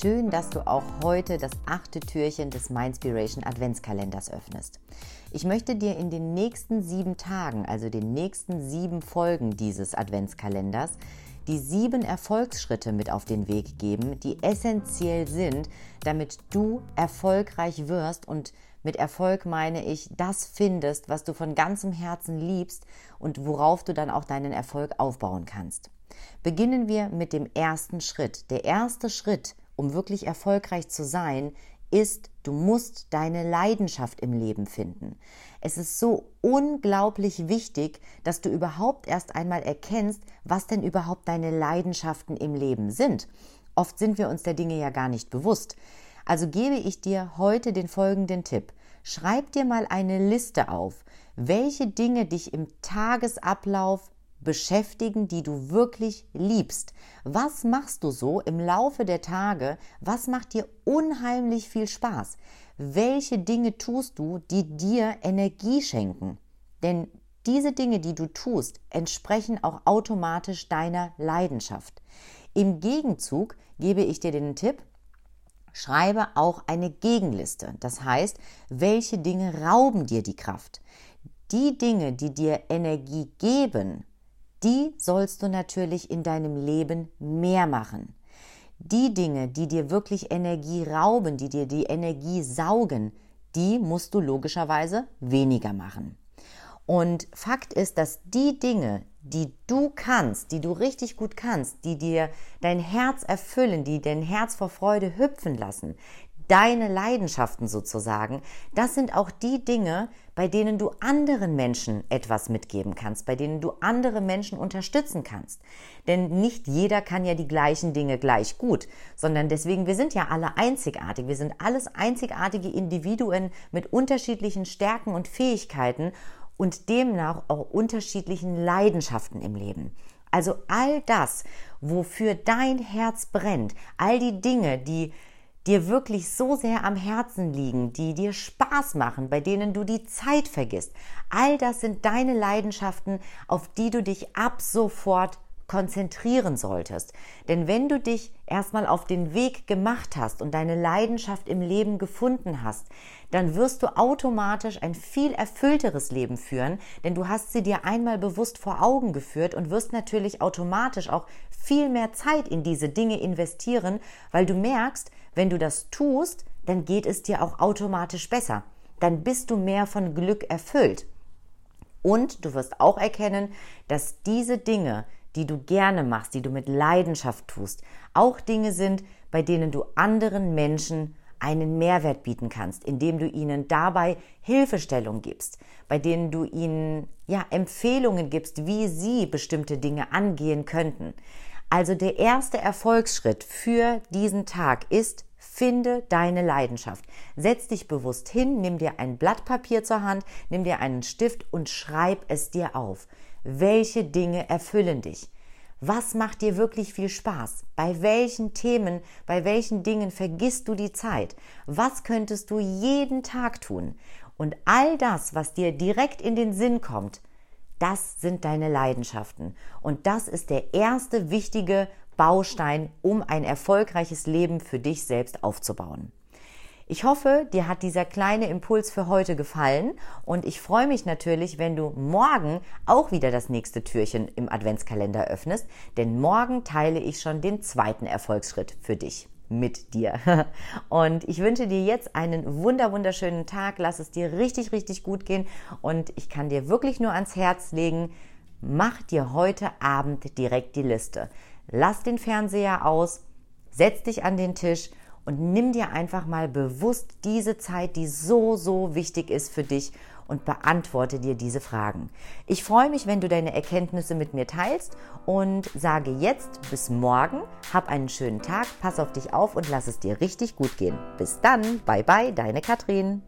Schön, dass du auch heute das achte Türchen des Mindspiration Adventskalenders öffnest. Ich möchte dir in den nächsten sieben Tagen, also den nächsten sieben Folgen dieses Adventskalenders, die sieben Erfolgsschritte mit auf den Weg geben, die essentiell sind, damit du erfolgreich wirst und mit Erfolg meine ich, das findest, was du von ganzem Herzen liebst und worauf du dann auch deinen Erfolg aufbauen kannst. Beginnen wir mit dem ersten Schritt. Der erste Schritt um wirklich erfolgreich zu sein, ist, du musst deine Leidenschaft im Leben finden. Es ist so unglaublich wichtig, dass du überhaupt erst einmal erkennst, was denn überhaupt deine Leidenschaften im Leben sind. Oft sind wir uns der Dinge ja gar nicht bewusst. Also gebe ich dir heute den folgenden Tipp. Schreib dir mal eine Liste auf, welche Dinge dich im Tagesablauf beschäftigen, die du wirklich liebst. Was machst du so im Laufe der Tage? Was macht dir unheimlich viel Spaß? Welche Dinge tust du, die dir Energie schenken? Denn diese Dinge, die du tust, entsprechen auch automatisch deiner Leidenschaft. Im Gegenzug gebe ich dir den Tipp, schreibe auch eine Gegenliste. Das heißt, welche Dinge rauben dir die Kraft? Die Dinge, die dir Energie geben, die sollst du natürlich in deinem Leben mehr machen. Die Dinge, die dir wirklich Energie rauben, die dir die Energie saugen, die musst du logischerweise weniger machen. Und Fakt ist, dass die Dinge, die du kannst, die du richtig gut kannst, die dir dein Herz erfüllen, die dein Herz vor Freude hüpfen lassen, deine Leidenschaften sozusagen, das sind auch die Dinge, bei denen du anderen Menschen etwas mitgeben kannst, bei denen du andere Menschen unterstützen kannst. Denn nicht jeder kann ja die gleichen Dinge gleich gut, sondern deswegen, wir sind ja alle einzigartig. Wir sind alles einzigartige Individuen mit unterschiedlichen Stärken und Fähigkeiten und demnach auch unterschiedlichen Leidenschaften im Leben. Also all das, wofür dein Herz brennt, all die Dinge, die dir wirklich so sehr am Herzen liegen, die dir Spaß machen, bei denen du die Zeit vergisst. All das sind deine Leidenschaften, auf die du dich ab sofort konzentrieren solltest. Denn wenn du dich erstmal auf den Weg gemacht hast und deine Leidenschaft im Leben gefunden hast, dann wirst du automatisch ein viel erfüllteres Leben führen, denn du hast sie dir einmal bewusst vor Augen geführt und wirst natürlich automatisch auch viel mehr Zeit in diese Dinge investieren, weil du merkst, wenn du das tust, dann geht es dir auch automatisch besser. Dann bist du mehr von Glück erfüllt. Und du wirst auch erkennen, dass diese Dinge, die du gerne machst, die du mit Leidenschaft tust, auch Dinge sind, bei denen du anderen Menschen einen Mehrwert bieten kannst, indem du ihnen dabei Hilfestellung gibst, bei denen du ihnen ja Empfehlungen gibst, wie sie bestimmte Dinge angehen könnten. Also der erste Erfolgsschritt für diesen Tag ist, finde deine Leidenschaft. Setz dich bewusst hin, nimm dir ein Blatt Papier zur Hand, nimm dir einen Stift und schreib es dir auf. Welche Dinge erfüllen dich? Was macht dir wirklich viel Spaß? Bei welchen Themen, bei welchen Dingen vergisst du die Zeit? Was könntest du jeden Tag tun? Und all das, was dir direkt in den Sinn kommt, das sind deine Leidenschaften. Und das ist der erste wichtige Baustein, um ein erfolgreiches Leben für dich selbst aufzubauen. Ich hoffe, dir hat dieser kleine Impuls für heute gefallen und ich freue mich natürlich, wenn du morgen auch wieder das nächste Türchen im Adventskalender öffnest, denn morgen teile ich schon den zweiten Erfolgsschritt für dich mit dir. Und ich wünsche dir jetzt einen wunder wunderschönen Tag. Lass es dir richtig, richtig gut gehen. Und ich kann dir wirklich nur ans Herz legen, mach dir heute Abend direkt die Liste. Lass den Fernseher aus, setz dich an den Tisch und nimm dir einfach mal bewusst diese Zeit, die so, so wichtig ist für dich und beantworte dir diese Fragen. Ich freue mich, wenn du deine Erkenntnisse mit mir teilst und sage jetzt bis morgen, hab einen schönen Tag, pass auf dich auf und lass es dir richtig gut gehen. Bis dann, bye bye, deine Katrin.